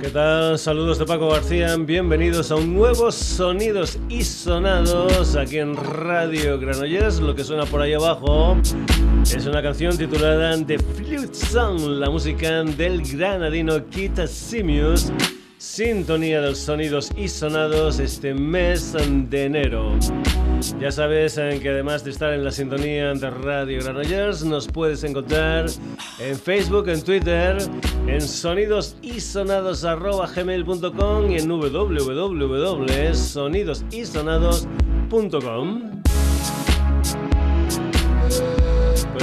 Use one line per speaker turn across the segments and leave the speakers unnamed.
¿Qué tal? Saludos de Paco García, bienvenidos a un nuevo Sonidos y Sonados aquí en Radio Granollers. Lo que suena por ahí abajo es una canción titulada The Flute Song, la música del granadino Kita Simius, sintonía de los Sonidos y Sonados este mes de enero. Ya sabes que además de estar en la sintonía de Radio Granollers, nos puedes encontrar en Facebook, en Twitter, en sonidosisonados.gmail.com y en www.sonidosisonados.com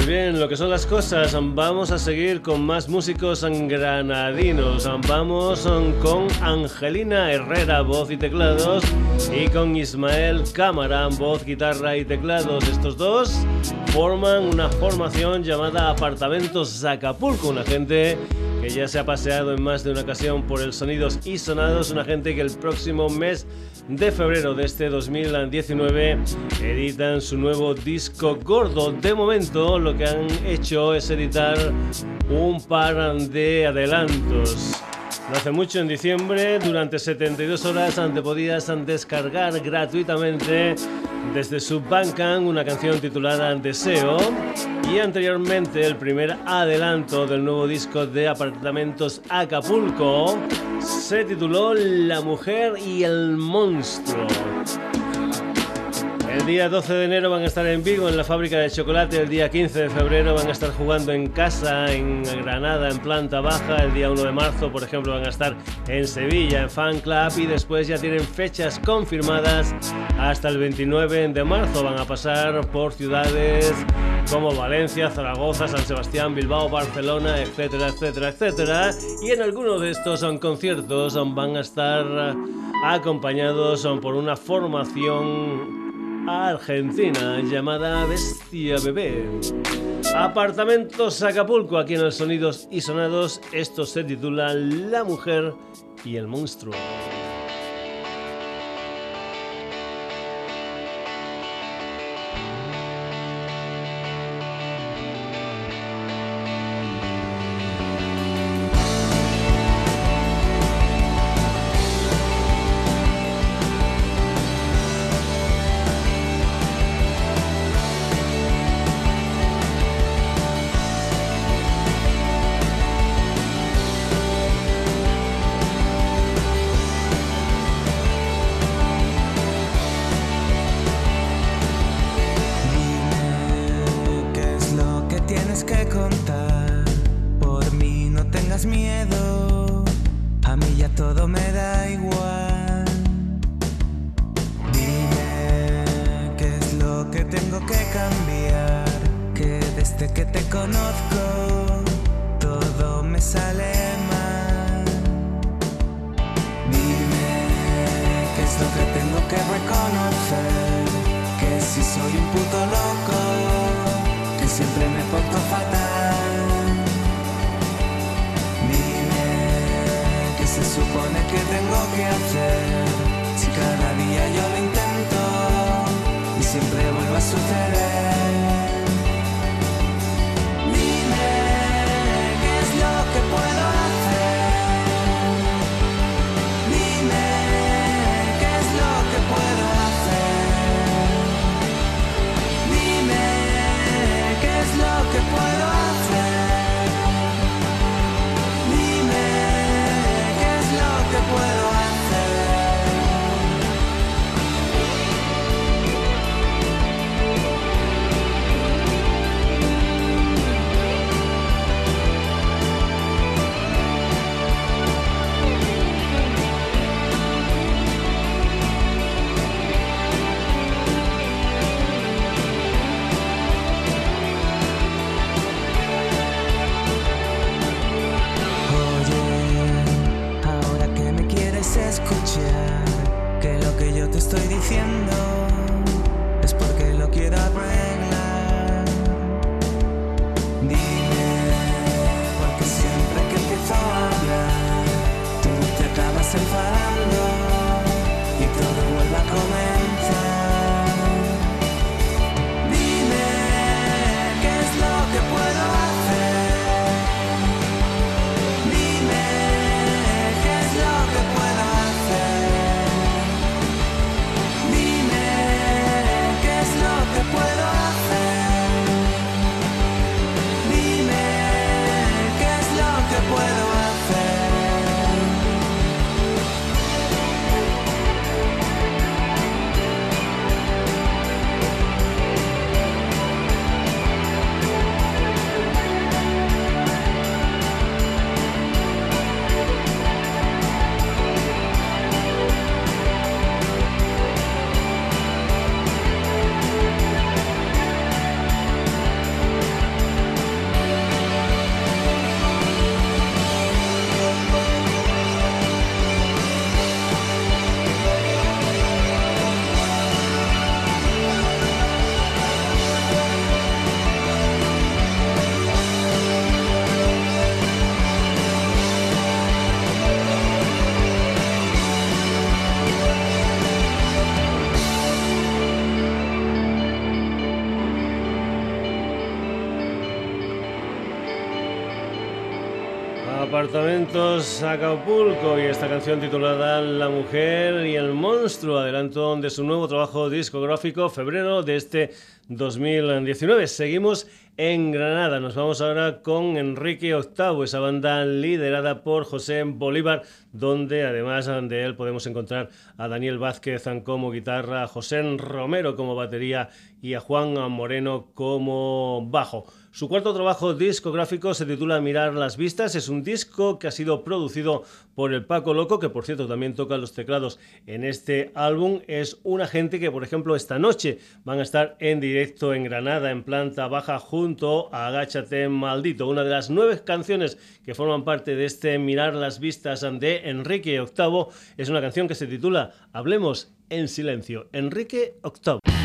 bien, lo que son las cosas, vamos a seguir con más músicos granadinos. Vamos con Angelina Herrera, voz y teclados, y con Ismael Cámara, voz, guitarra y teclados. Estos dos forman una formación llamada Apartamentos Acapulco, una gente que ya se ha paseado en más de una ocasión por el Sonidos y Sonados, una gente que el próximo mes de febrero de este 2019 editan su nuevo disco gordo. De momento lo que han hecho es editar un par de adelantos. No hace mucho, en diciembre, durante 72 horas, te podías descargar gratuitamente desde su Bandcamp una canción titulada Deseo y anteriormente el primer adelanto del nuevo disco de Apartamentos Acapulco se tituló La mujer y el monstruo. El día 12 de enero van a estar en Vigo, en la fábrica de chocolate. El día 15 de febrero van a estar jugando en casa, en Granada, en planta baja. El día 1 de marzo, por ejemplo, van a estar en Sevilla, en Fan Club. Y después ya tienen fechas confirmadas hasta el 29 de marzo. Van a pasar por ciudades como Valencia, Zaragoza, San Sebastián, Bilbao, Barcelona, etcétera, etcétera, etcétera. Y en algunos de estos son conciertos van a estar acompañados por una formación argentina llamada Bestia Bebé. Apartamentos Acapulco, aquí en el Sonidos y Sonados. Esto se titula La mujer y el monstruo. Apartamentos Acapulco y esta canción titulada La mujer y el monstruo, adelanto de su nuevo trabajo discográfico, febrero de este 2019. Seguimos en Granada. Nos vamos ahora con Enrique VIII, esa banda liderada por José Bolívar, donde además de él podemos encontrar a Daniel Vázquez como guitarra, a José Romero como batería y a Juan Moreno como bajo. Su cuarto trabajo discográfico se titula Mirar las Vistas. Es un disco que ha sido producido por el Paco Loco, que por cierto también toca los teclados en este álbum. Es una gente que, por ejemplo, esta noche van a estar en directo en Granada, en planta baja, junto a Agáchate Maldito, una de las nueve canciones que forman parte de este Mirar las Vistas de Enrique VIII. Es una canción que se titula Hablemos en silencio. Enrique VIII.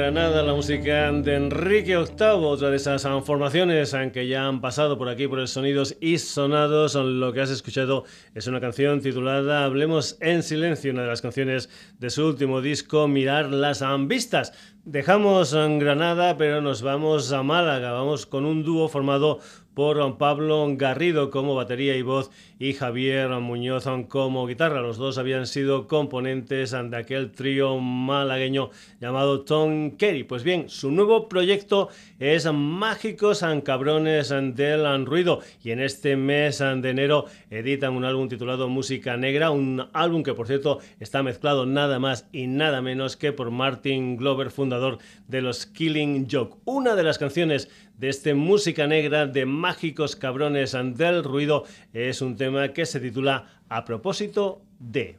Granada, la música de Enrique VIII, otra de esas formaciones que ya han pasado por aquí por el Sonidos y Sonados. Lo que has escuchado es una canción titulada Hablemos en Silencio, una de las canciones de su último disco, Mirar las Vistas. Dejamos Granada, pero nos vamos a Málaga. Vamos con un dúo formado por Pablo Garrido como batería y voz y Javier Muñoz como guitarra. Los dos habían sido componentes de aquel trío malagueño llamado Tom Kerry. Pues bien, su nuevo proyecto es Mágicos Cabrones del Ruido y en este mes de enero editan un álbum titulado Música Negra, un álbum que por cierto está mezclado nada más y nada menos que por Martin Glover, fundador de los Killing Joke. Una de las canciones de este Música Negra de Mágicos Cabrones del Ruido. Es un tema que se titula A propósito de...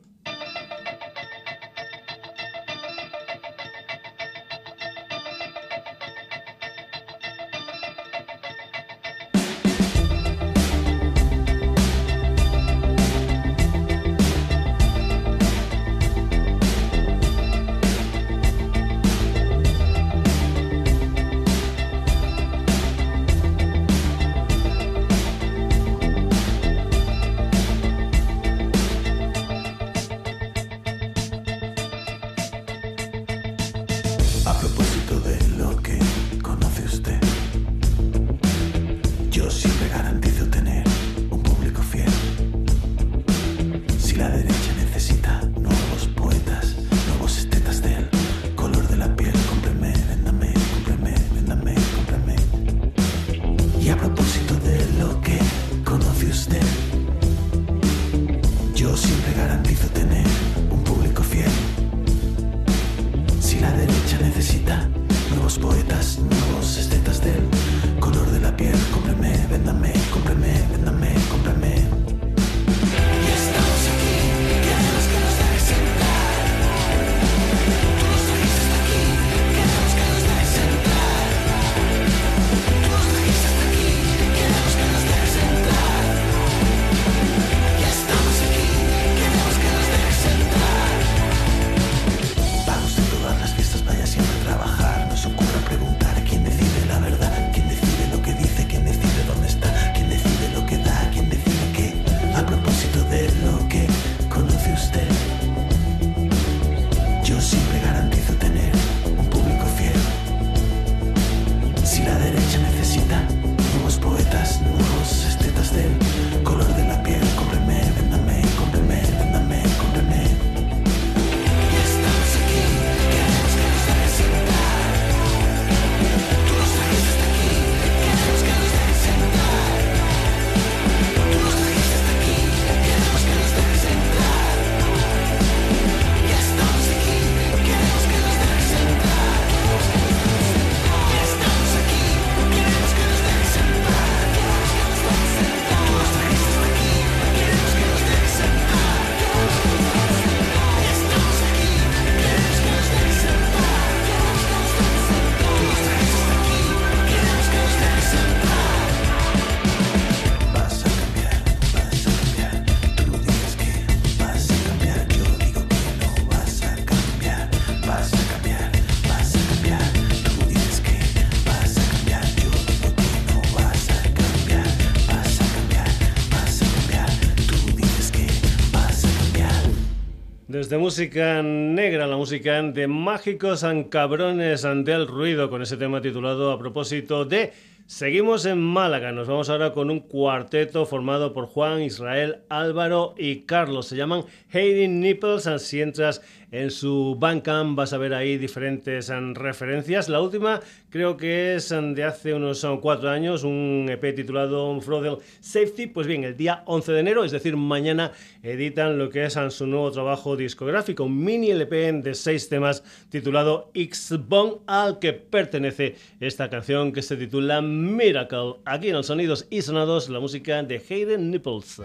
de música negra, la música de mágicos cabrones ante el ruido, con ese tema titulado a propósito de Seguimos en Málaga, nos vamos ahora con un cuarteto formado por Juan, Israel, Álvaro y Carlos. Se llaman Hayden Nipples, si entras en su Bandcamp vas a ver ahí diferentes um, referencias. La última creo que es um, de hace unos um, cuatro años, un EP titulado Frodel Safety. Pues bien, el día 11 de enero, es decir, mañana editan lo que es su nuevo trabajo discográfico, un mini LP de seis temas titulado X-Bone, al que pertenece esta canción que se titula Miracle. Aquí en los sonidos y sonados, la música de Hayden Nipples.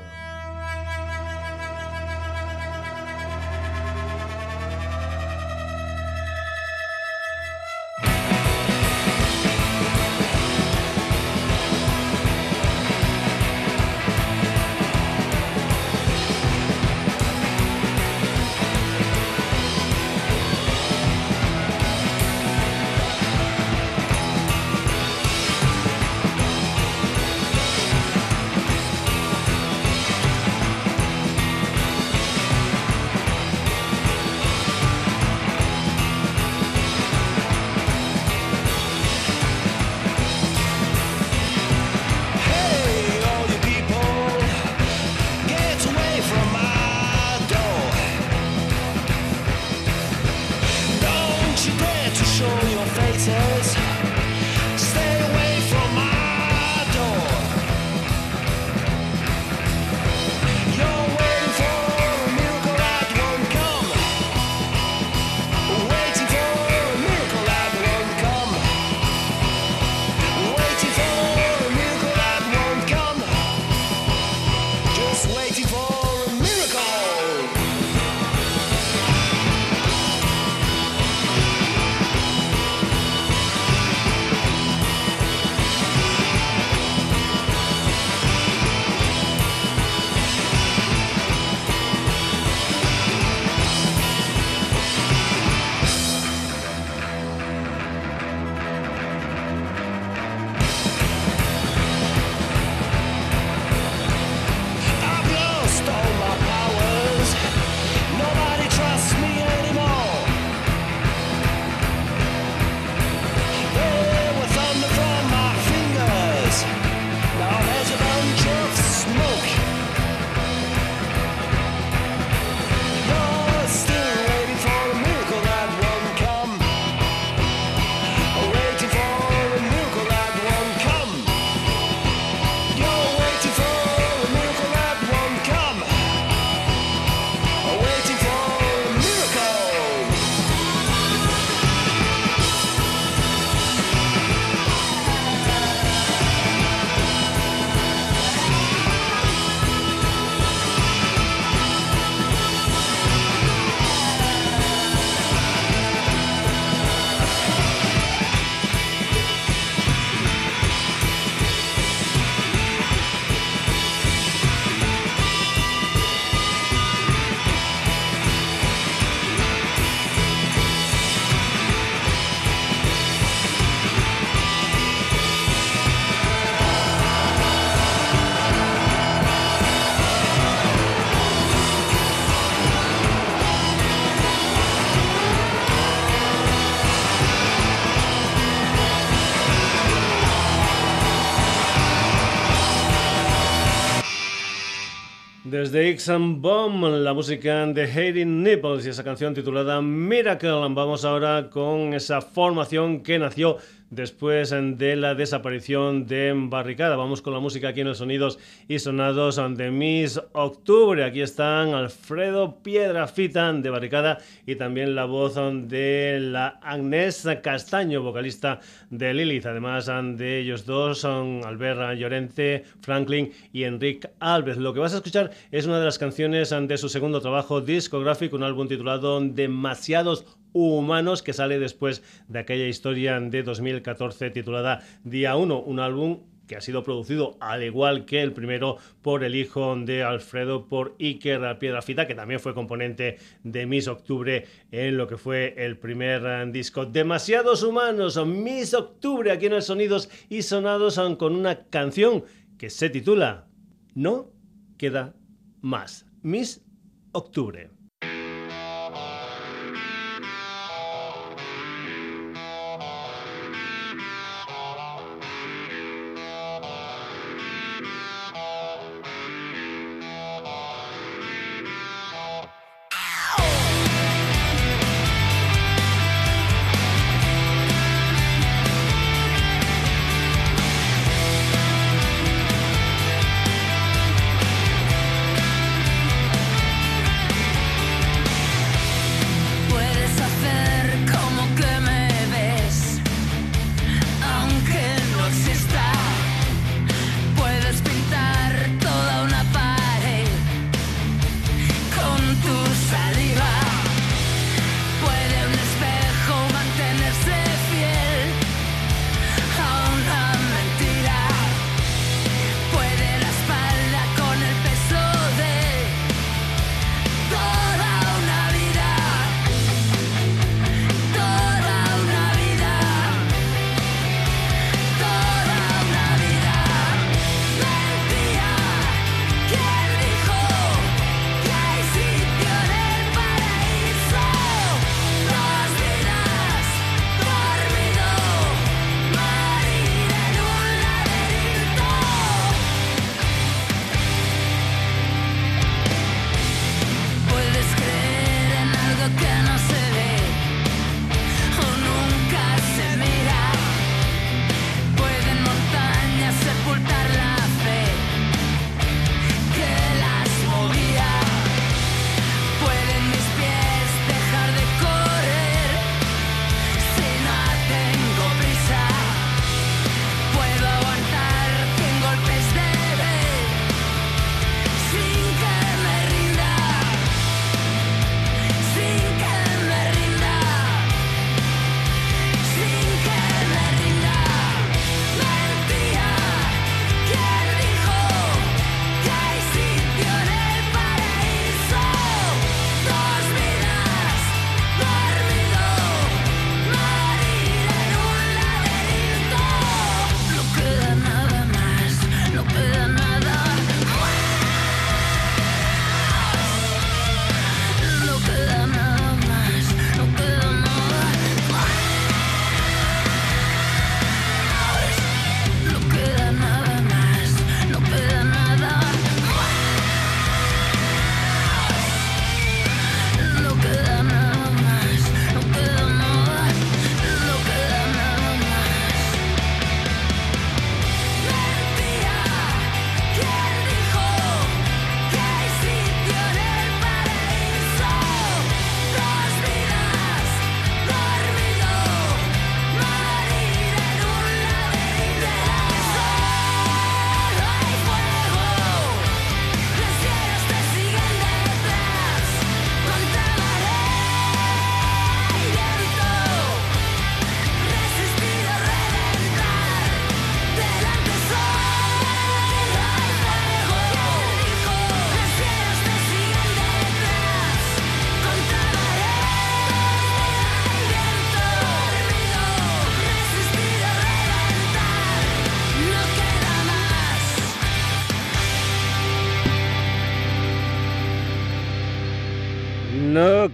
Desde X Bomb, la música de Hating Nipples y esa canción titulada Miracle. Vamos ahora con esa formación que nació después de la desaparición de Barricada. Vamos con la música aquí en los sonidos y sonados de Miss Octubre. Aquí están Alfredo Piedrafita de Barricada y también la voz de la Agnés Castaño, vocalista de Lilith. Además de ellos dos son Albert Llorente, Franklin y Enrique Alves. Lo que vas a escuchar es una de las canciones de su segundo trabajo discográfico, un álbum titulado Demasiados Humanos, que sale después de aquella historia de 2014 titulada Día 1, un álbum que ha sido producido al igual que el primero por el hijo de Alfredo, por Iker Piedrafita, que también fue componente de Miss Octubre en lo que fue el primer eh, disco. Demasiados humanos, Miss Octubre, aquí en el Sonidos y Sonados, con una canción que se titula No queda más. Miss Octubre.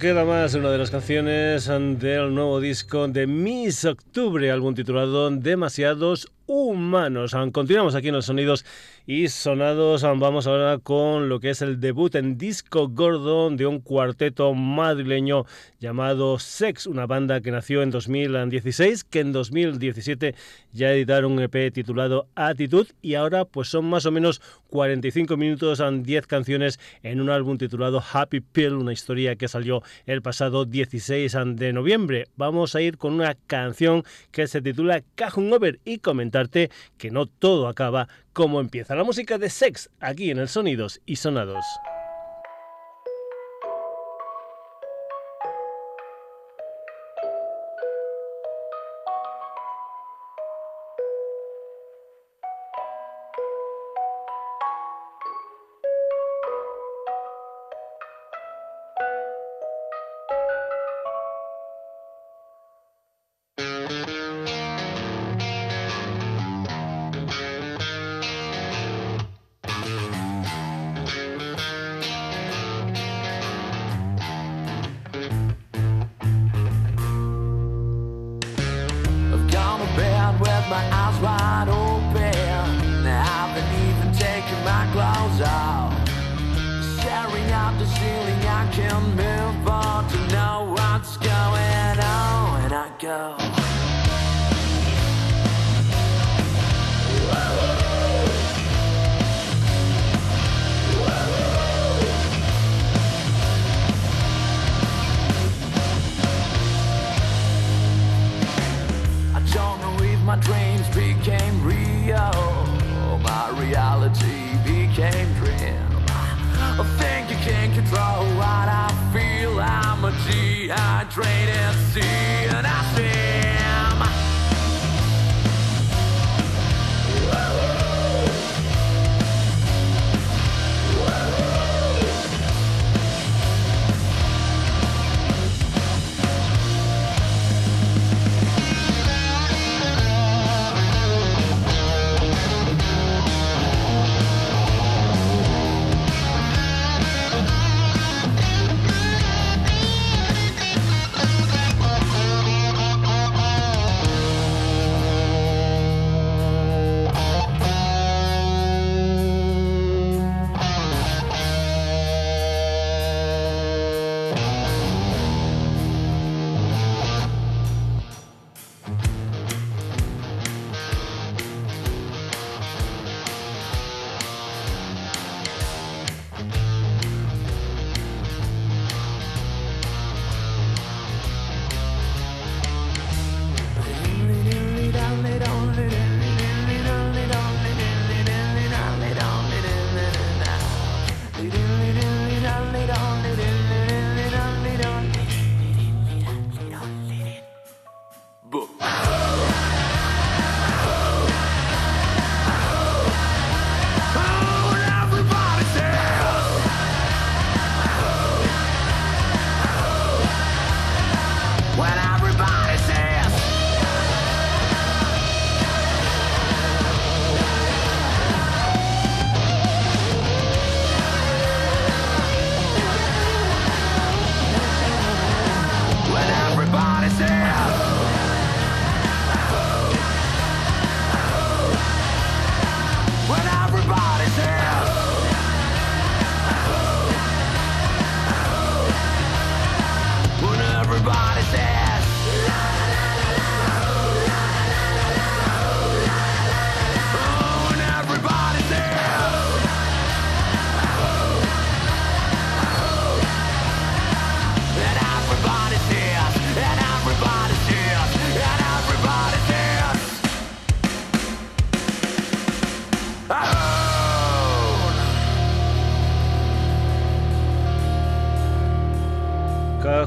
Queda más una de las canciones del nuevo disco de Miss Octubre, álbum titulado Demasiados
humanos. Continuamos aquí en los sonidos y sonados. Vamos ahora con lo que es el debut en disco gordo de un cuarteto madrileño llamado Sex, una banda que nació en 2016, que en 2017 ya editaron un EP titulado Attitude y ahora pues son más o menos 45 minutos, 10 canciones en un álbum titulado Happy Pill, una historia que salió el pasado 16 de noviembre. Vamos a ir con una canción que se titula Cajun Over y comentarte que no todo acaba como empieza la música de Sex aquí en el Sonidos y Sonados.
jungle if my dreams became real. My reality became dream. I think you can control what I feel. I'm a dehydrated sea, and I see.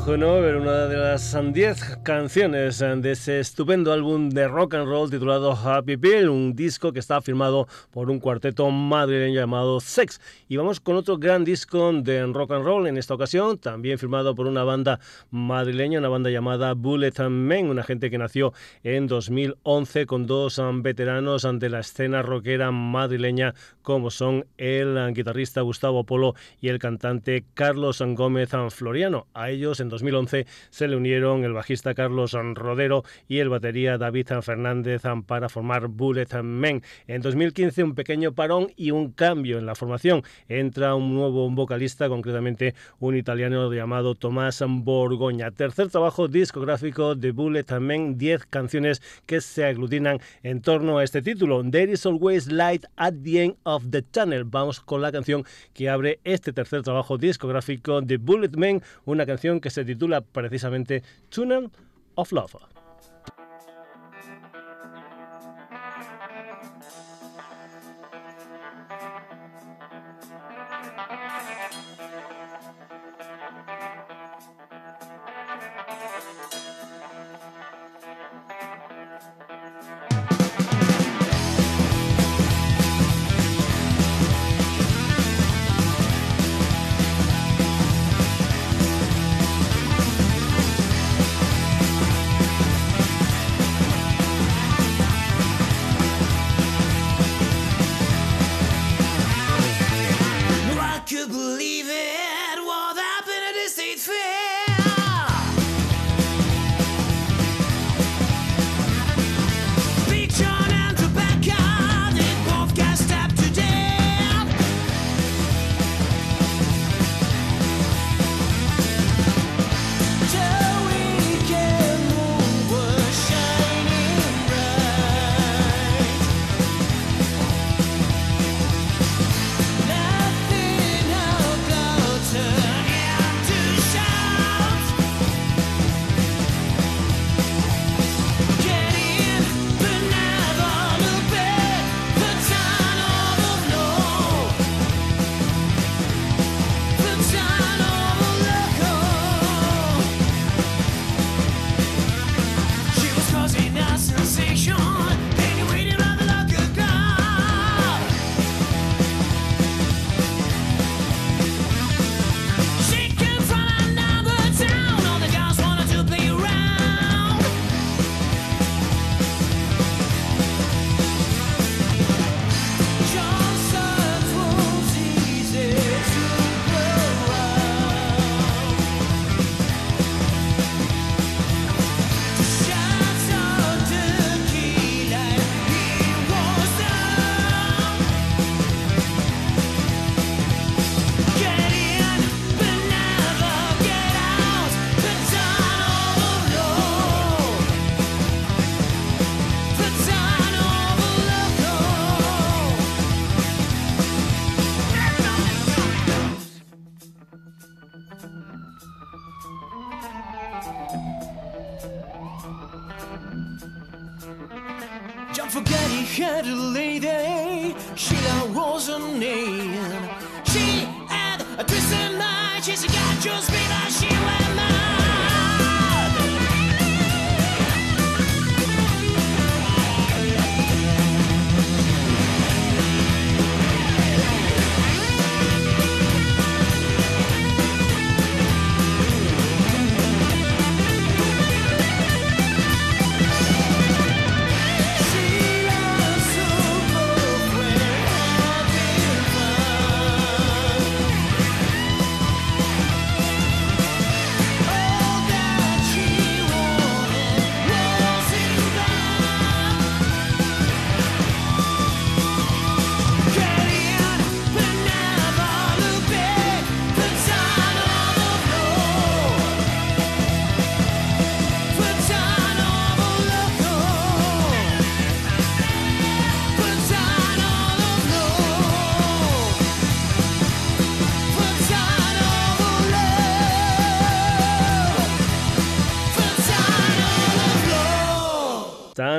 Ver una de las 10 canciones de ese estupendo álbum de rock and roll titulado Happy Pill, un disco que está firmado por un cuarteto madrileño llamado Sex. Y vamos con otro gran disco de rock and roll en esta ocasión, también firmado por una banda madrileña, una banda llamada Bullet Men, una gente que nació en 2011 con dos veteranos de la escena rockera madrileña como son el guitarrista Gustavo Polo y el cantante Carlos Gómez Floriano. A ellos
En 2011 se le unieron el bajista Carlos Rodero y el batería David Fernández para formar Bullet Men. En 2015 un pequeño parón y un cambio en la formación. Entra un nuevo vocalista, concretamente un italiano llamado Tomás Borgoña. Tercer trabajo discográfico de Bullet Men, 10 canciones que se aglutinan en torno a este título. There is always light at the end of the tunnel. Vamos con la canción que abre este tercer trabajo discográfico de Bullet Men, una canción que se titula precisamente Tunnel of Love.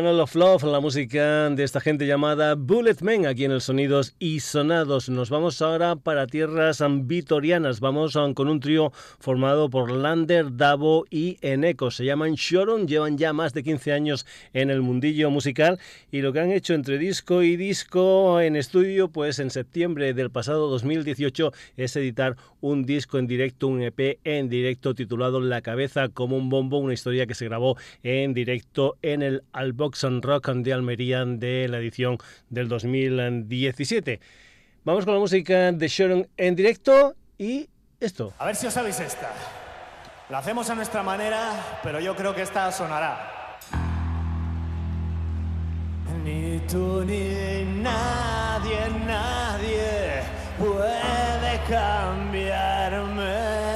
Of Love, la música de esta gente llamada Bullet Men, aquí en el Sonidos y Sonados. Nos vamos ahora para tierras vitorianas. Vamos con un trío formado por Lander, Davo y Eneco. Se llaman Shoron, llevan ya más de 15 años en el mundillo musical y lo que han hecho entre disco y disco en estudio, pues en septiembre del pasado 2018 es editar un disco en directo, un EP en directo titulado La cabeza como un bombo, una historia que se grabó en directo en el Albox Rock de Almería de la edición del 2017. Vamos con la música de Sharon en directo y esto.
A ver si os sabéis esta. Lo hacemos a nuestra manera, pero yo creo que esta sonará. Ni tú ni nadie, nadie puede cambiarme.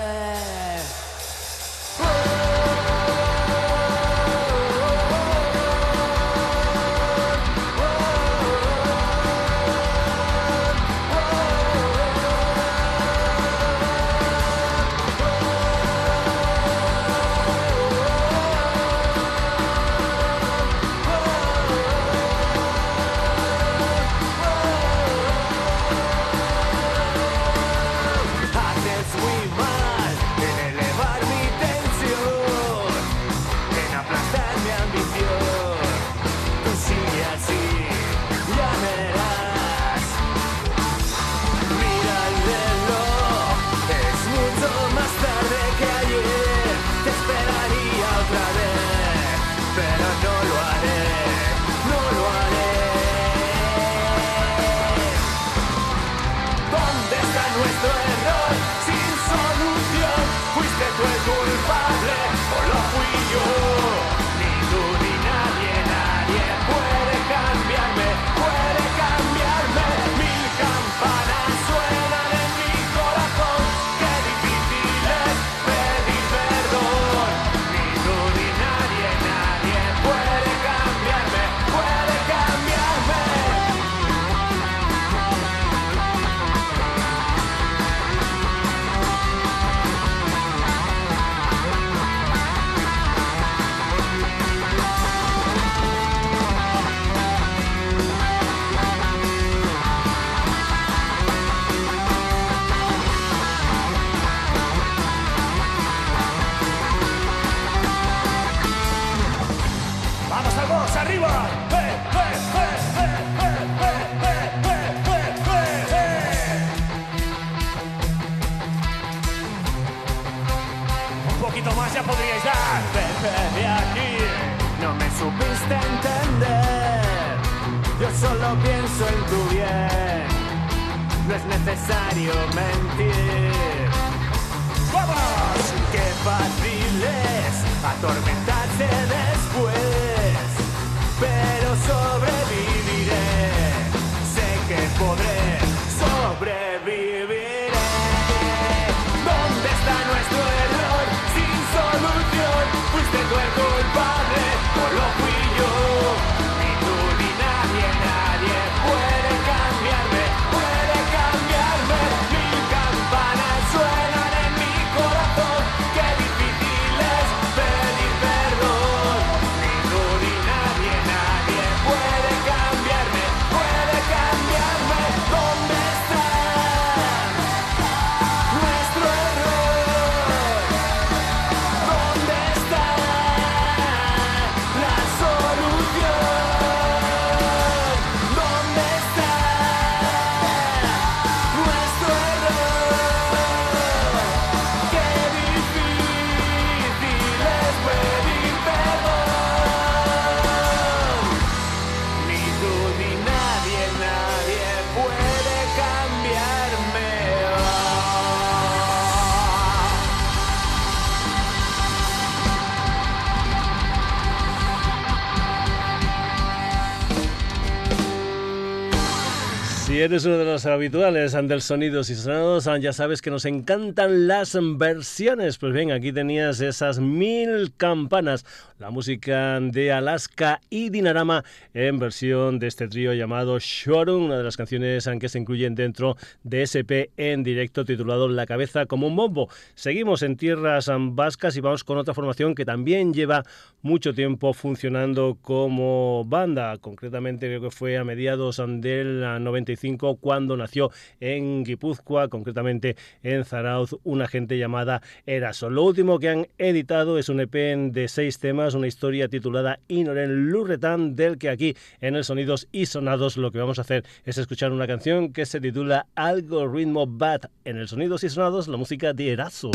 Eres uno de los habituales del Sonidos y Sonados, ya sabes que nos encantan las versiones. Pues bien, aquí tenías esas mil campanas, la música de Alaska y Dinarama en versión de este trío llamado Shorun, una de las canciones que se incluyen dentro de SP en directo titulado La cabeza como un bombo. Seguimos en tierras vascas y vamos con otra formación que también lleva mucho tiempo funcionando como banda. Concretamente creo que fue a mediados del 95 cuando nació en Guipúzcoa, concretamente en Zarauz, una gente llamada Eraso. Lo último que han editado es un EP de seis temas, una historia titulada Inoren Lurretan, del que aquí en el Sonidos y Sonados lo que vamos a hacer es escuchar una canción que se titula Algoritmo Bad. En el Sonidos y Sonados, la música de Eraso.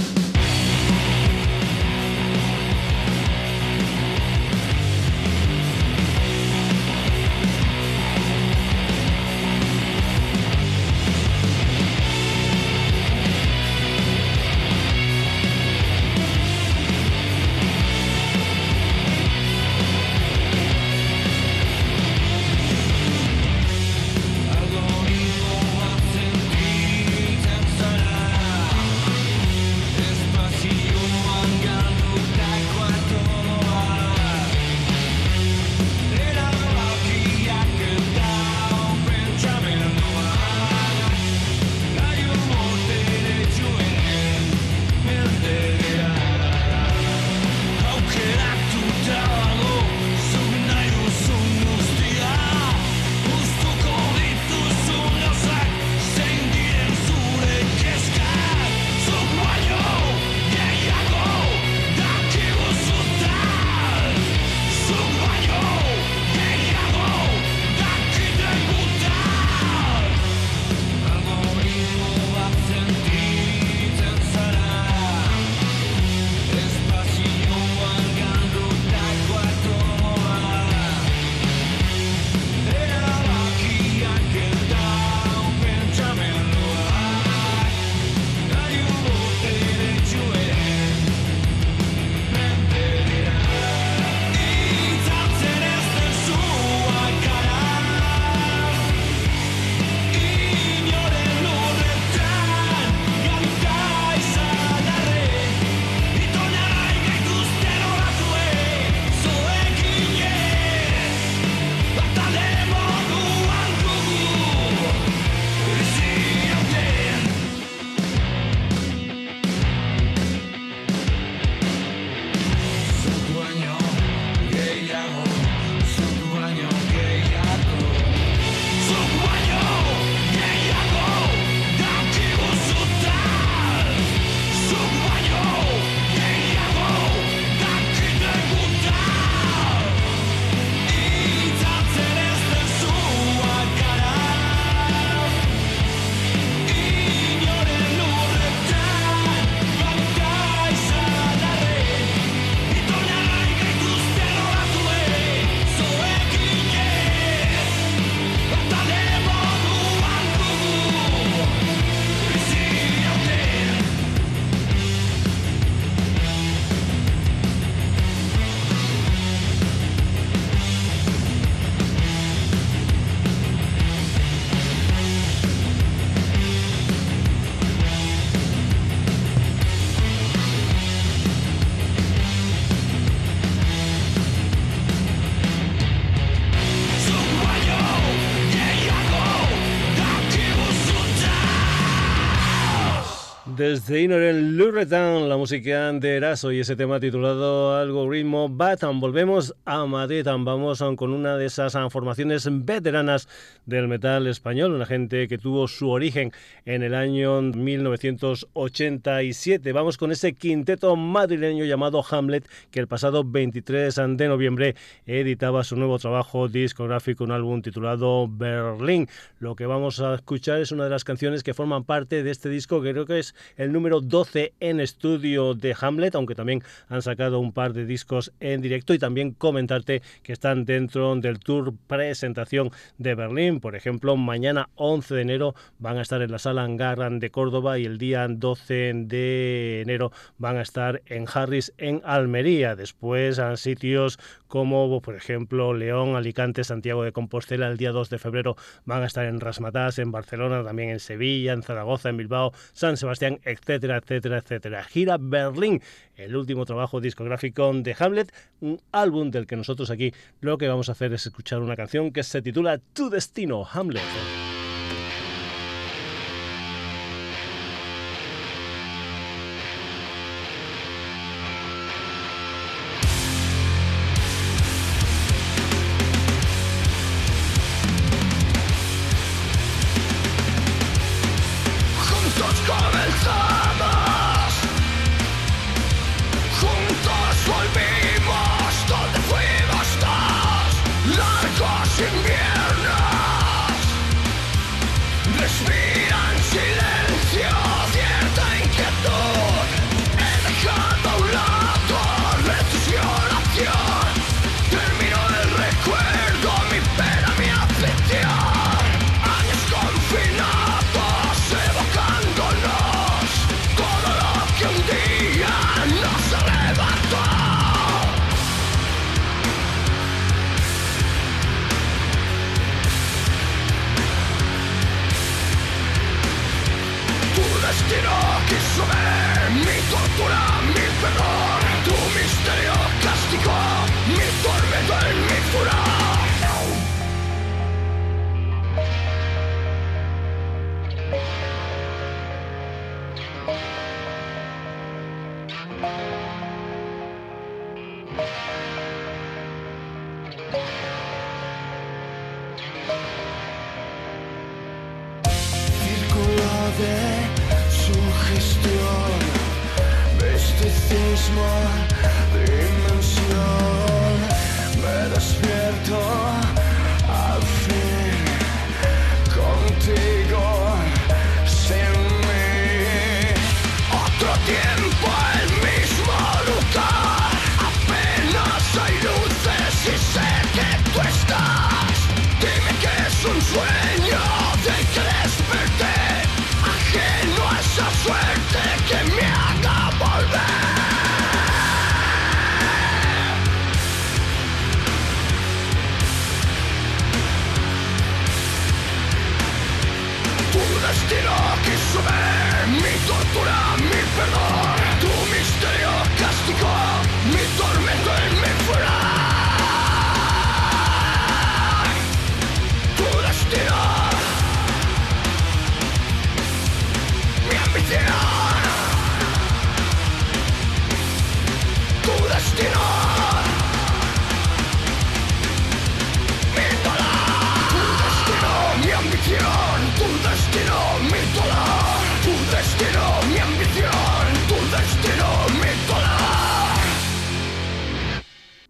Desde Inoren Lurretan, la música de Eraso y ese tema titulado Algoritmo Batan. Volvemos a Madrid, vamos con una de esas formaciones veteranas del metal español, una gente que tuvo su origen en el año 1987. Vamos con ese quinteto madrileño llamado Hamlet, que el pasado 23 de noviembre editaba su nuevo trabajo discográfico, un álbum titulado Berlín. Lo que vamos a escuchar es una de las canciones que forman parte de este disco que creo que es el número 12 en estudio de Hamlet, aunque también han sacado un par de discos en directo y también comentarte que están dentro del tour presentación de Berlín. Por ejemplo, mañana 11 de enero van a estar en la sala Angarran de Córdoba y el día 12 de enero van a estar en Harris en Almería. Después a sitios como por ejemplo León, Alicante, Santiago de Compostela el día 2 de febrero van a estar en Rasmatas, en Barcelona, también en Sevilla, en Zaragoza, en Bilbao, San Sebastián, etcétera, etcétera, etcétera. Gira Berlín, el último trabajo discográfico de Hamlet, un álbum del que nosotros aquí lo que vamos a hacer es escuchar una canción que se titula Tu destino, Hamlet.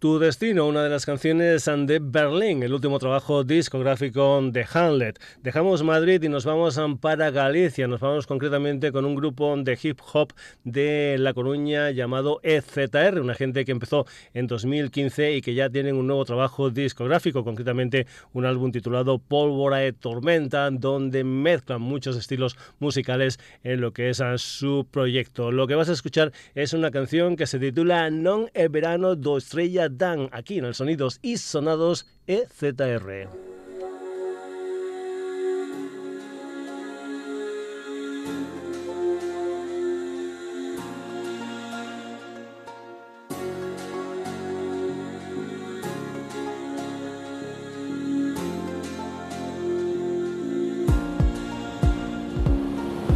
Tu destino, una de las canciones de Berlín, el último trabajo discográfico de Hamlet. Dejamos Madrid y nos vamos para Galicia. Nos vamos concretamente con un grupo de hip hop de La Coruña llamado EZR, una gente que empezó en 2015 y que ya tienen un nuevo trabajo discográfico, concretamente un álbum titulado Pólvora de Tormenta, donde mezclan muchos estilos musicales en lo que es su proyecto. Lo que vas a escuchar es una canción que se titula Non e verano do estrella Dan aquí en el Sonidos y Sonados EZR.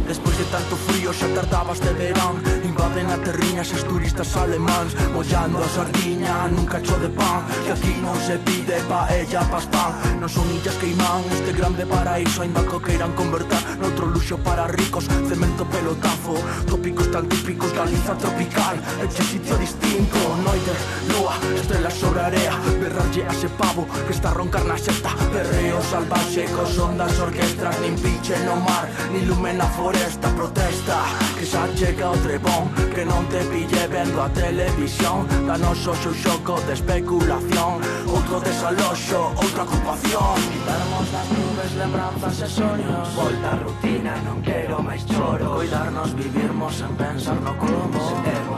Después de tanto frío xa tardabas de verán Invaden a terriñas os turistas alemáns Mollando a sardiña nun cacho de pan. Que aquí non se pide paella pas pan Non son illas que imán este grande paraíso Ainda que queiran converter noutro luxo para ricos Cemento pelotazo, tópicos tan típicos Galiza tropical, eche sitio distinto Noite, lúa, estrelas sobre area. Berralle a ese pavo que está a roncar na sexta Perreo salvaxe ondas orquestras Nin pinche no mar, nin lume na foresta Protesta, que xa chega o trebón Que non te pillé vendo a televisión Danos hoxe un xoco de especulación Outro desaloxo, outra ocupación
Quitarmos das nubes lembranzas e soños
Volta a rutina, non quero máis choro.
Cuidarnos, vivirmos sen pensar no como.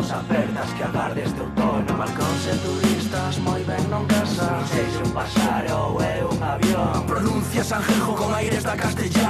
Se apertas que agardes de outono
Balcóns e turistas, moi ben non casa.
Non sei se un pasaro ou é un avión. Pronuncias anjejo con aires da castellana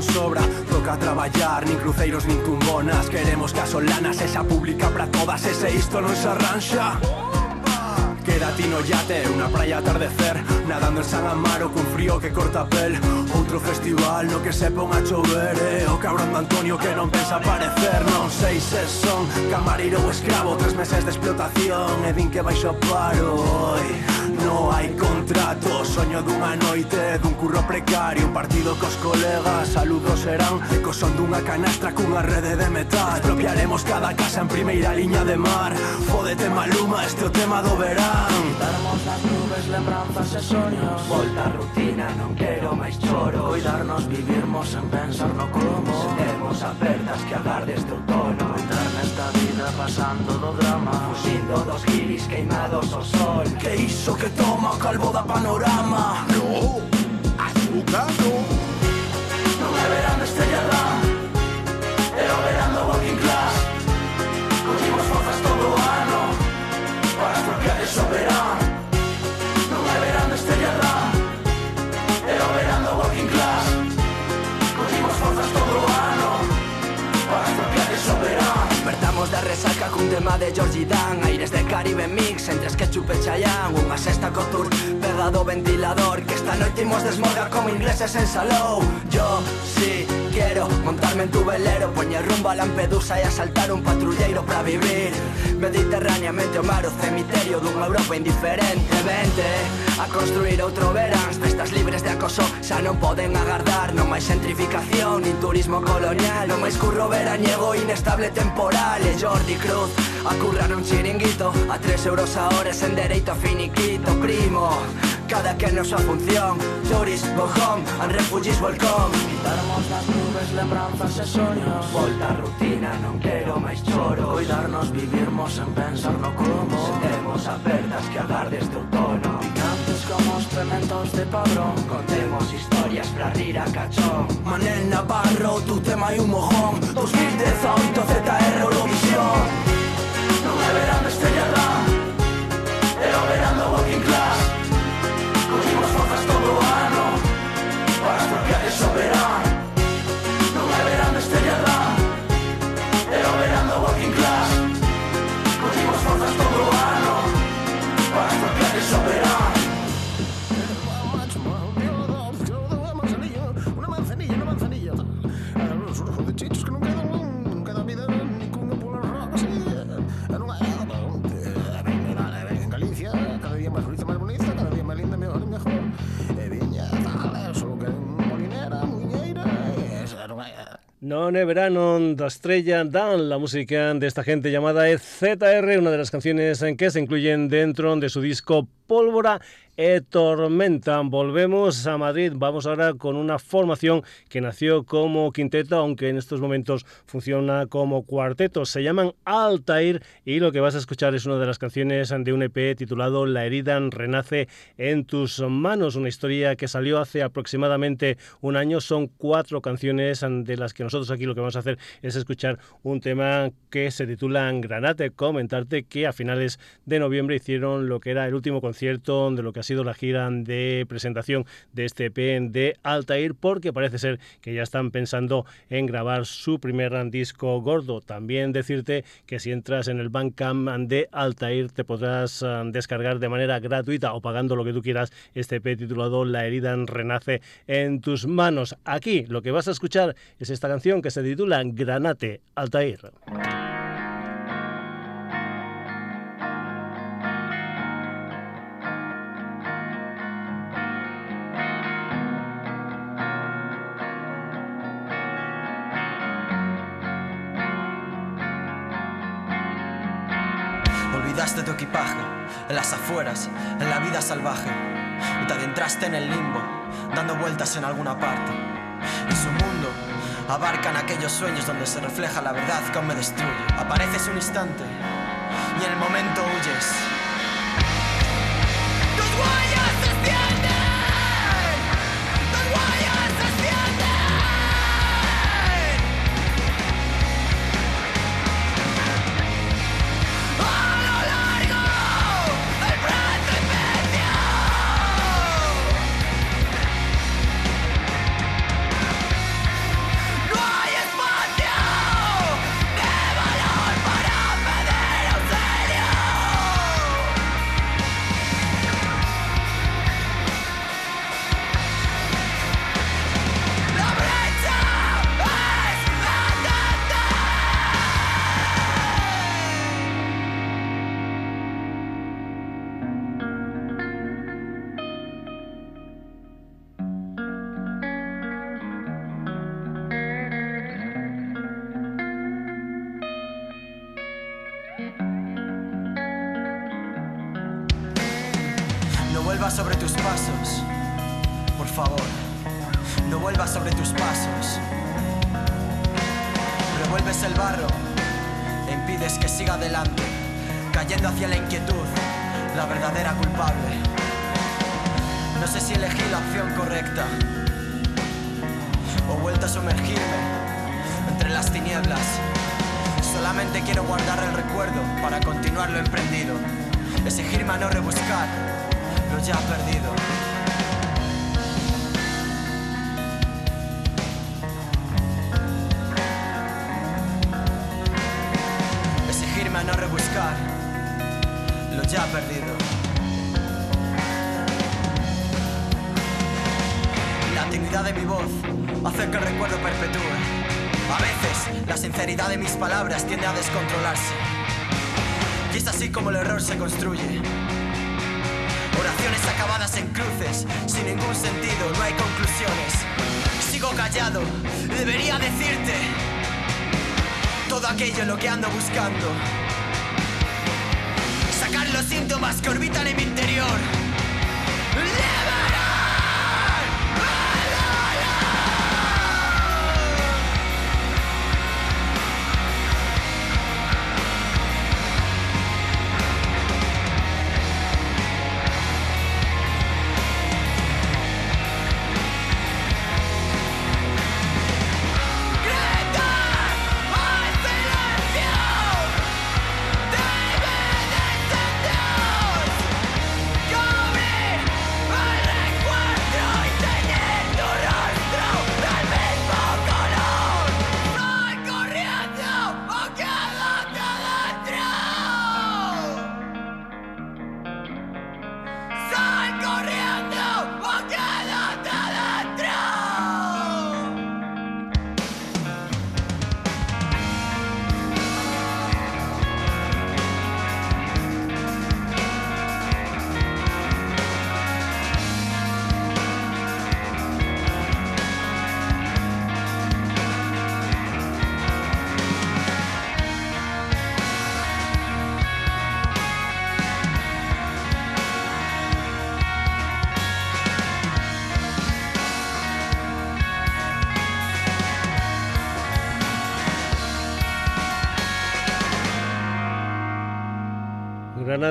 non sobra. Toca traballar, nin cruceiros, nin tumbonas. Queremos casolanas, esa pública pra todas. Ese isto non se arranxa. Queda ti no yate, una praia atardecer. Nadando en San Amaro cun frío que corta a pel. Outro festival no que se pon a chover E eh? o cabrón de Antonio que non pensa aparecer. Non sei se son camareiro ou escravo Tres meses de explotación. E din que baixo a paro Oi, No hai contrato Soño dunha noite, dun curro precario. Un partido cos colegas, saludos serán. Co son dunha canastra cunha rede de metal. Expropiaremos cada casa en primeira liña de mar. Fódete Maluma, este o tema do verán.
Darmos as nubes, lembranzas e soños.
Volta a rutina, non quero máis choro.
Cuidarnos, vivirmos sen pensar no como.
Seremos apertas que agardes de outono
Nesta vida pasando do drama
Fuxindo dos giris queimados ao sol Que iso que toma o calvo da panorama.
No, azúcar no.
Non é verán de Estrella Dan É o verán do Walking Class Cogimos forzas todo o ano Para estropear ese verán resaca cun tema de Georgie Dan Aires de Caribe Mix entre Sketchup e Chayanne Unha sexta co tour pegado ventilador Que esta noite imos desmorga como ingleses en salou. Yo sí quero montarme en tu velero Poñer rumbo a Lampedusa e asaltar un patrulleiro pra vivir. Mediterráneamente o mar o cemiterio dunha Europa indiferente. Vente a construir outro verán Festas libres de acoso xa non poden agardar. Non máis centrificación nin turismo colonial Non máis curro veraniego inestable temporal. E Jordi Cruz a currar un chiringuito A tres euros a hora sen dereito a finiquito Primo, cada que na súa función Turis, home, and refugees welcome
Quitarmos nas nubes, lembranzas e soños
Volta a rutina, non quero máis choro
Cuidarnos, vivirmos sen pensar no como.
Sentemos apertas que agardes de outono
Picantes como os trementos de padrón
Contemos historias pra rir a cachón. Manel Navarro, tu tema e un mojón. 2018 ZR Eurovisión. Non é verano estrellada É o verano Non é
verano da estrella Dan, la música de esta gente llamada ZR, una de las canciones en que se incluyen dentro de su disco Pólvora e Tormenta. Volvemos a Madrid. Vamos ahora con una formación que nació como quinteto, aunque en estos momentos funciona como cuarteto. Se llaman Altair y lo que vas a escuchar es una de las canciones de un EP titulado La herida renace en tus manos. Una historia que salió hace aproximadamente un año. Son cuatro canciones de las que nosotros aquí lo que vamos a hacer es escuchar un tema que se titula Granate. Comentarte que a finales de noviembre hicieron lo que era el último concierto de lo que ha sido la gira de presentación de este EP de Altair, porque parece ser que ya están pensando en grabar su primer disco gordo. También decirte que si entras en el Bandcamp de Altair te podrás ah, descargar de manera gratuita o pagando lo que tú quieras este EP titulado La herida renace en tus manos. Aquí lo que vas a escuchar es esta canción que se titula Granate Altair.
En las afueras, en la vida salvaje, y te adentraste en el limbo, dando vueltas en alguna parte. Y su mundo abarcan aquellos sueños donde se refleja la verdad que aún me destruye. Apareces un instante y en el momento huyes.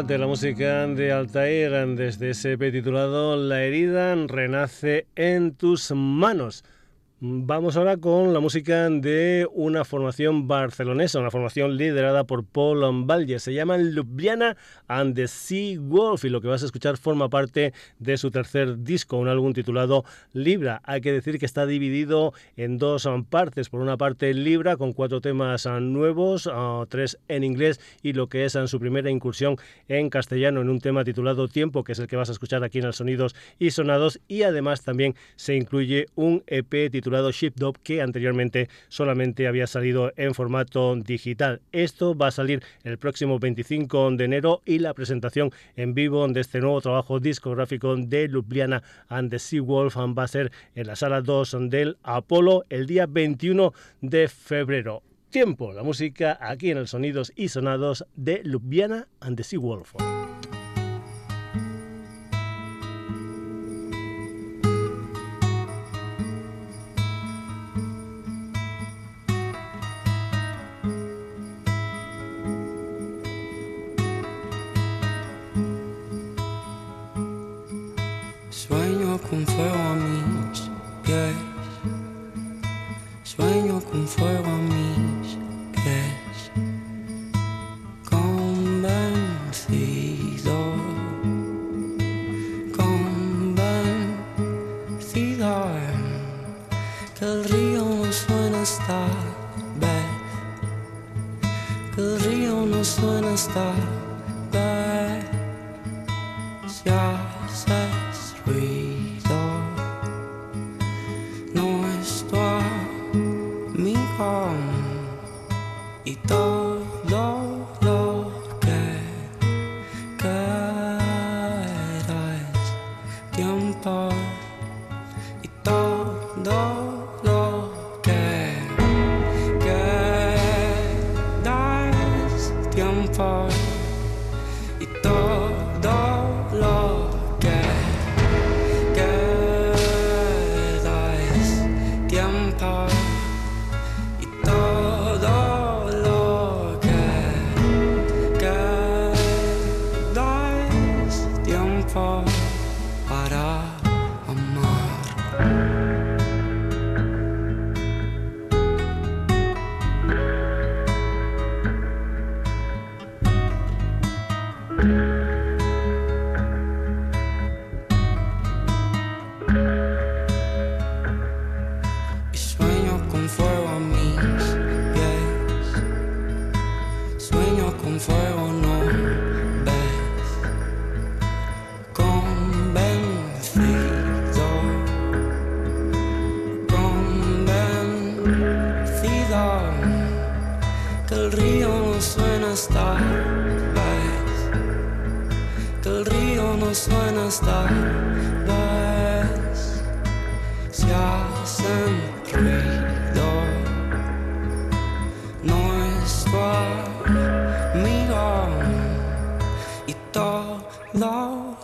Granate, la música de Altair desde ese EP titulado La herida renace en tus manos. Vamos ahora con la música de una formación barcelonesa, una formación liderada por Paul Valle. Se llaman Ljubljana and the Sea Wolf y lo que vas a escuchar forma parte de su tercer disco, un álbum titulado Libra. Hay que decir que está dividido en dos partes. Por una parte Libra con cuatro temas nuevos, ah, tres en inglés y lo que es su primera incursión en castellano en un tema titulado Tiempo, que es el que vas a escuchar aquí en el Sonidos y Sonados. Y además también se incluye un EP titulado titulado Shipdog que anteriormente solamente había salido en formato digital. Esto va a salir el próximo 25 de enero y la presentación en vivo de este nuevo trabajo discográfico de Ljubljana and the Sea Wolf va a ser en la sala 2 del Apolo el día 21 de febrero. Tiempo, la música aquí en el Sonidos y Sonados de Ljubljana and the Sea Wolf.
Con fuego a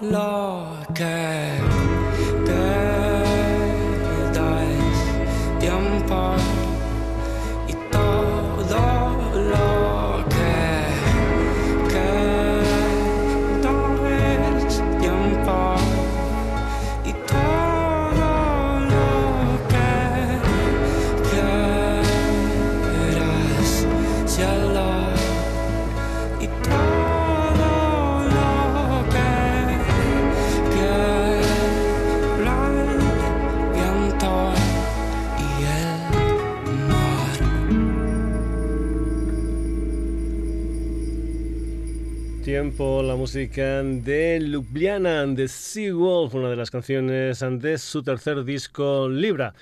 locker
la música de Ljubljana de Seawolf, una de las canciones de su tercer disco Libra.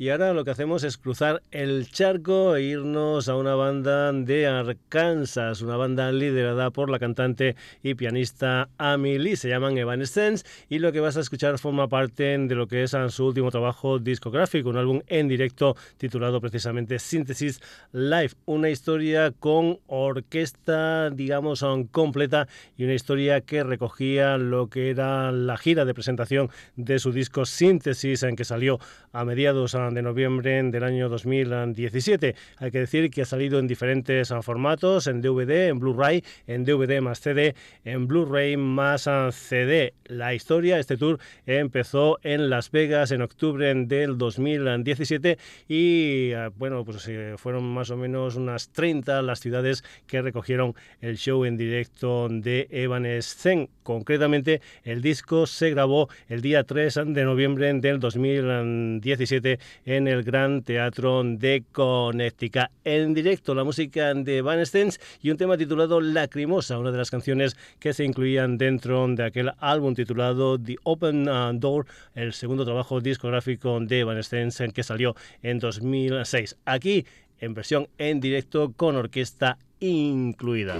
Y ahora lo que hacemos es cruzar el charco e irnos a una banda de Arkansas, una banda liderada por la cantante y pianista Amy Lee. Se llaman Evanescence y lo que vas a escuchar forma parte de lo que es su último trabajo discográfico, un álbum en directo titulado precisamente Synthesis Live. Una historia con orquesta, digamos, completa y una historia que recogía lo que era la gira de presentación de su disco Synthesis en que salió a mediados
noviembre del año 2017. Hay que decir que ha salido en diferentes formatos, en DVD, en Blu-ray, en DVD más CD, en Blu-ray más CD. La historia, este tour empezó en Las Vegas en octubre del 2017 y bueno, pues fueron más o menos unas 30 las ciudades que recogieron el show en directo de Evanescence. Concretamente, el disco se grabó el día 3 de noviembre del 2017 en el Gran Teatro de Connecticut. En directo, la música de Evanescence y un tema titulado Lacrimosa, una de las canciones que se incluían dentro de aquel álbum titulado The Open Door, el segundo trabajo discográfico de Evanescence que salió en 2006. Aquí en versión en directo con orquesta incluida.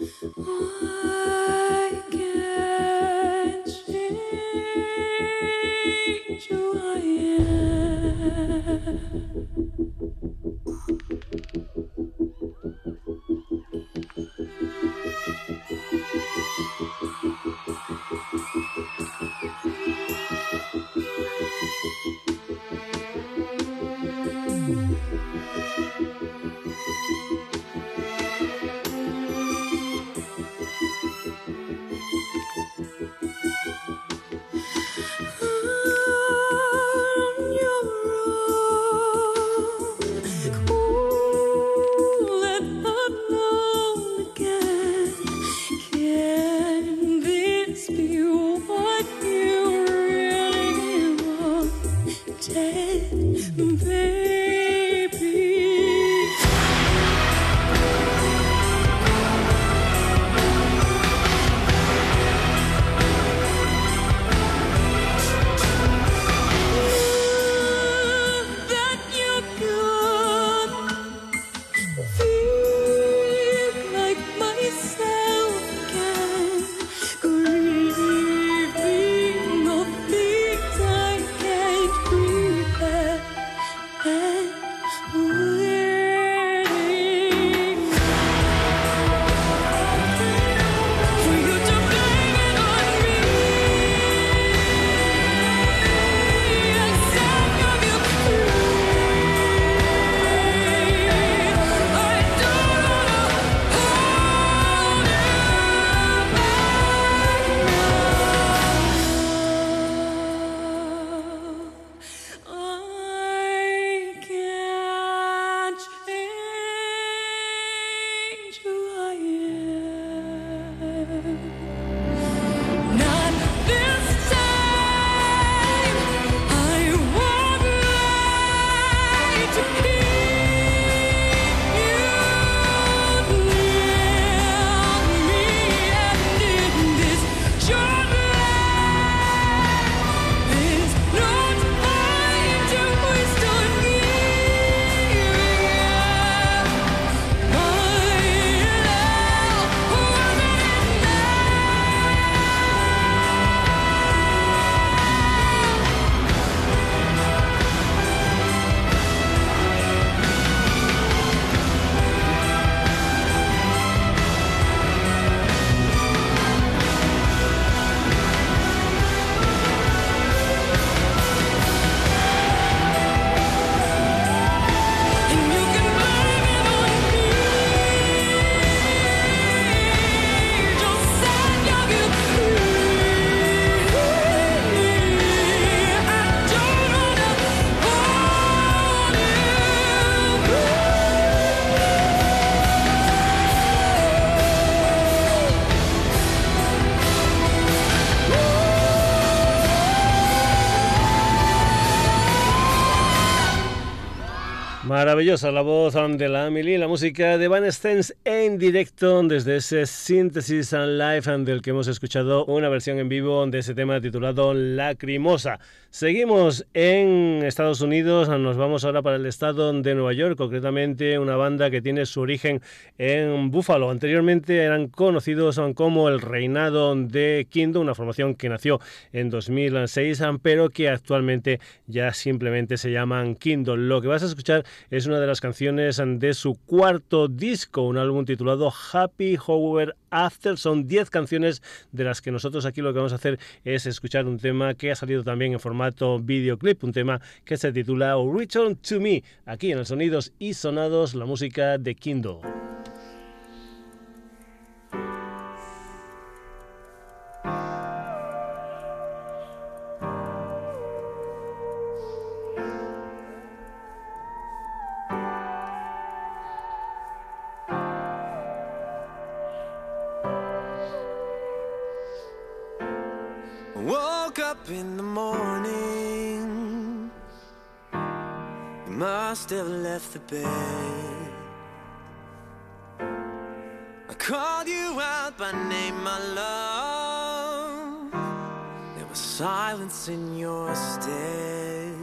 Who I am. Maravillosa la voz de la Amelie, la música de Van Stens en directo desde ese Synthesis and Life del que hemos escuchado una versión en vivo de ese tema titulado Lacrimosa. Seguimos en Estados Unidos, nos vamos ahora para el estado de Nueva York, concretamente una banda que tiene su origen en Buffalo. Anteriormente eran conocidos como el Reinado de Kingdom, una formación que nació en 2006, pero que actualmente ya simplemente se llaman Kingdom. Lo que vas a escuchar
es una de las canciones de su cuarto disco, un álbum titulado Happy However After. Son 10 canciones de las que nosotros aquí lo que vamos a hacer es escuchar un tema que ha salido también en formato videoclip, un tema que se titula Return to Me, aquí en el Sonidos y Sonados, la música de Kindle.
In the morning. You must have left the bed. I called you out by name, my love. There was silence in your stead.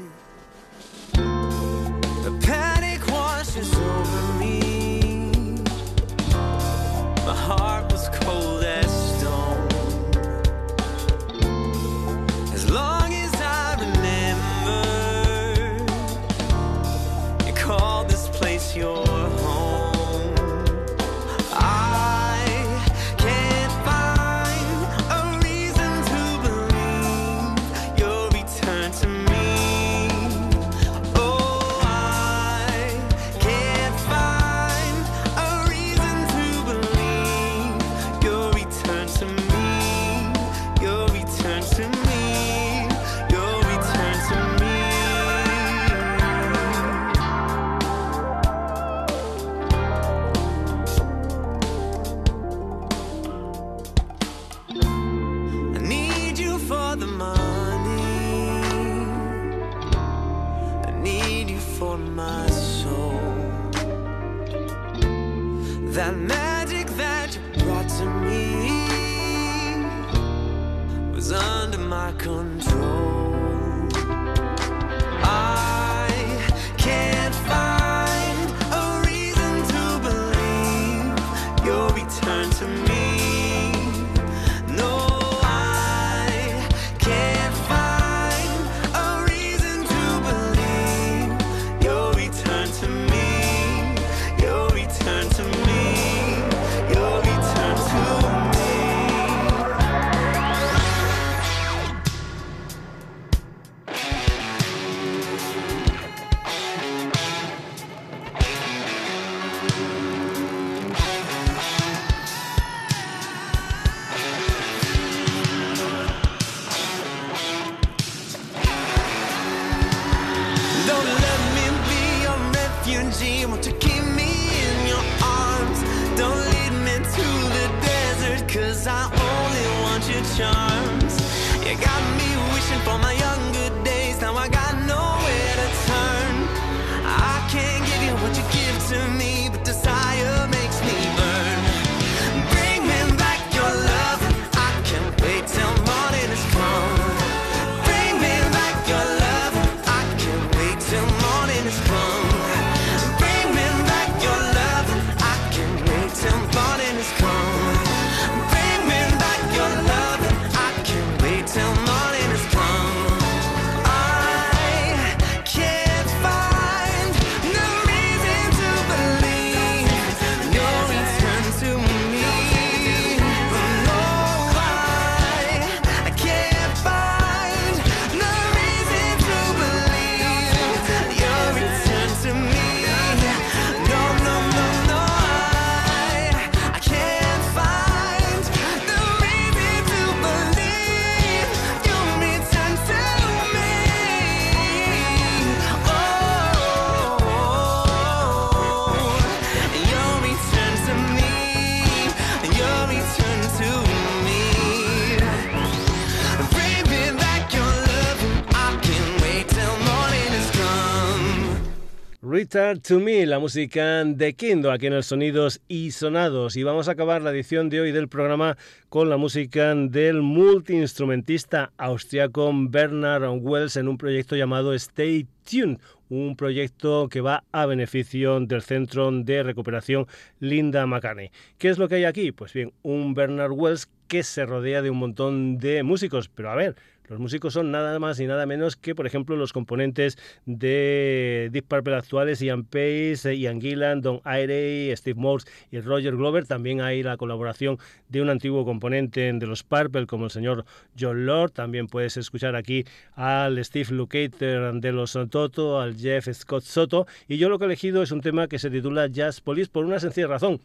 Return to Me, la música de Kindo aquí en el Sonidos y Sonados. Y vamos a acabar la edición de hoy del programa con la música del multiinstrumentista austriaco Bernard Wells en un proyecto llamado Stay Tuned, un proyecto que va a beneficio del Centro de Recuperación Linda McCartney. ¿Qué es lo que hay aquí? Pues bien, un Bernard Wells que se rodea de un montón de músicos, pero a ver, Los músicos son nada más y nada menos que, por ejemplo, los componentes de Deep Purple actuales, Ian Pace, Ian Gillan, Don Airey, Steve Morse y Roger Glover. También hay la colaboración de un antiguo componente de los Purple como el señor John Lord. También puedes escuchar aquí al Steve Lukather de los Toto, al Jeff Scott Soto. Y yo lo que he elegido es un tema que se titula Jazz Police por una sencilla razón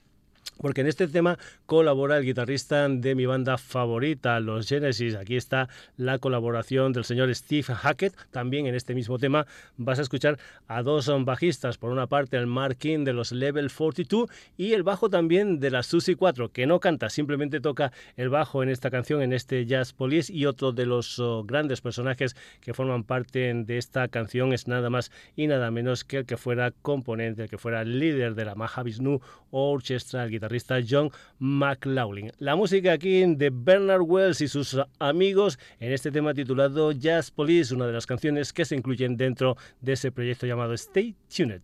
porque en este tema colabora el guitarrista de mi banda favorita, los Genesis. Aquí está la colaboración del señor Steve Hackett. También en este mismo tema vas a escuchar a dos bajistas. Por una parte, el Mark King de los Level 42 y el bajo también de la Susie 4, que no canta, simplemente toca el bajo en esta canción, en este Jazz Police. Y otro de los oh, grandes personajes que forman parte de esta canción es nada más y nada menos que el que fuera componente, el que fuera líder de la Mahavishnu Orchestra, guitarrista John McLaughlin. La música aquí de Bernard Wells y sus amigos en este tema titulado Jazz Police, una de las canciones que se incluyen dentro de ese proyecto llamado Stay Tuned.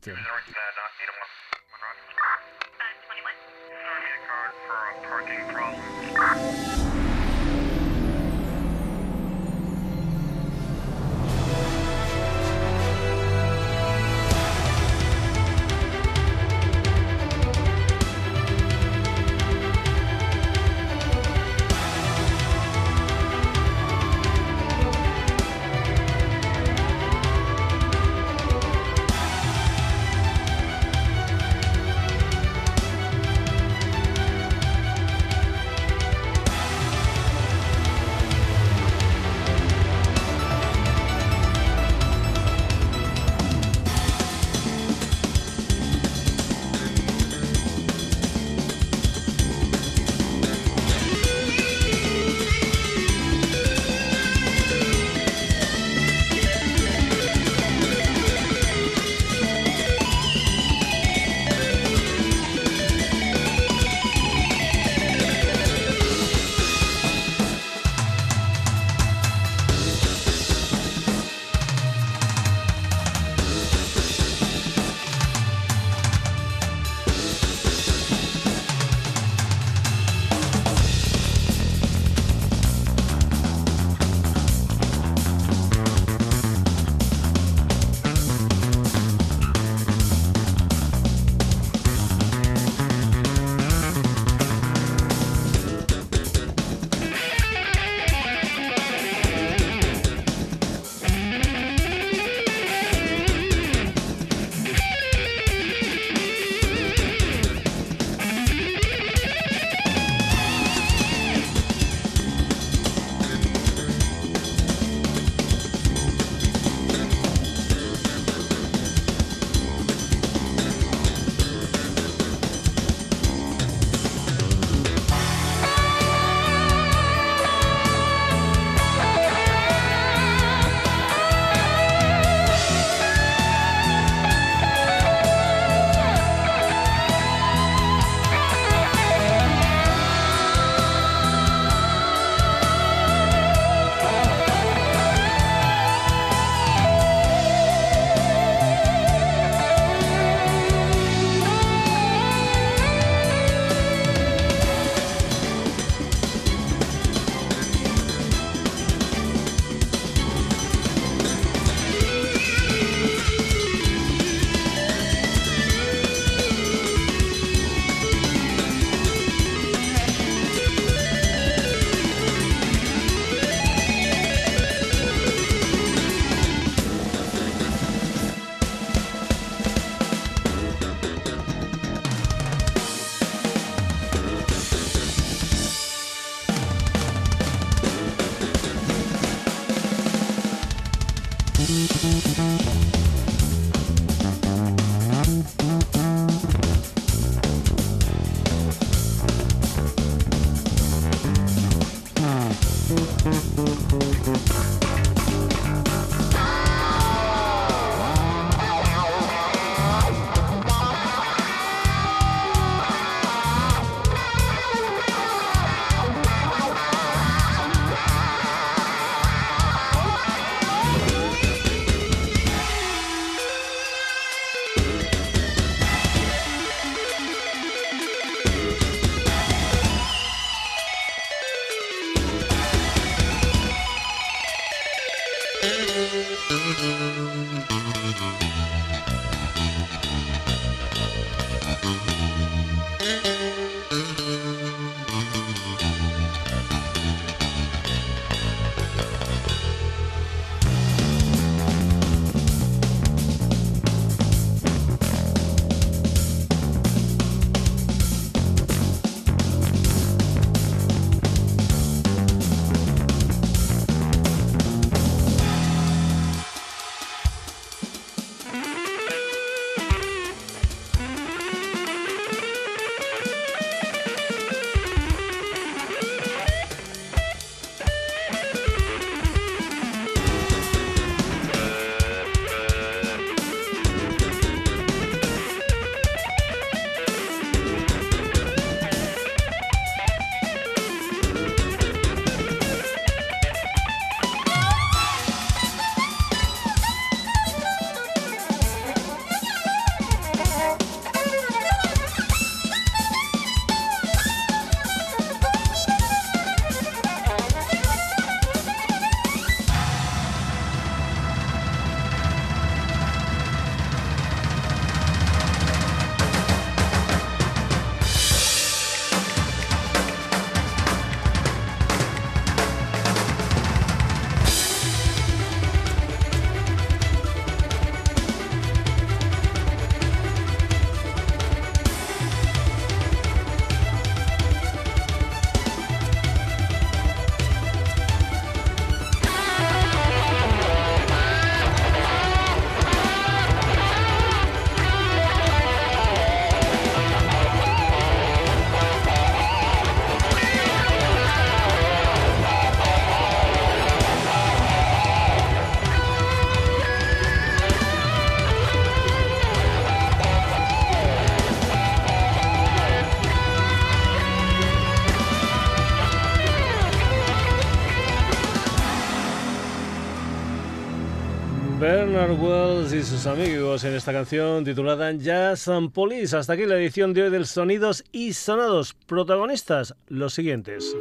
Y sus amigos en esta canción titulada Jazz and Police. Hasta aquí la edición de hoy del Sonidos y Sonados. Protagonistas, los siguientes.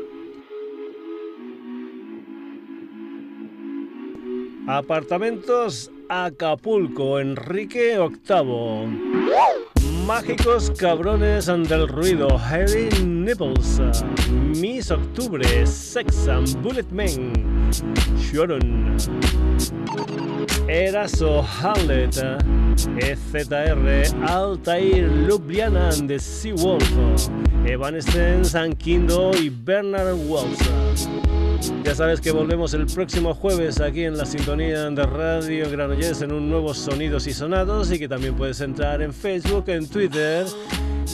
Apartamentos Acapulco, Enrique VIII. Mágicos cabrones del ruido, Heavy Nipples, Miss Octubre, Sex and Bullet Men, Sharon, Eraso Hamlet, EZR, Altair, Ljubljana the Seawolf, Evanescence, Kindo y Bernard Wells. Ya sabes que volvemos el próximo jueves aquí en la sintonía de Radio Granollers en un nuevo Sonidos y Sonados y que también puedes entrar en Facebook, en Twitter,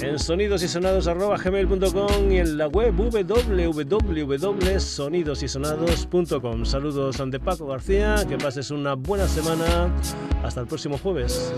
en sonidosysonados.gmail.com y en la web www.sonidosysonados.com. Saludos ante Paco García, que pases una buena semana. Hasta el próximo jueves.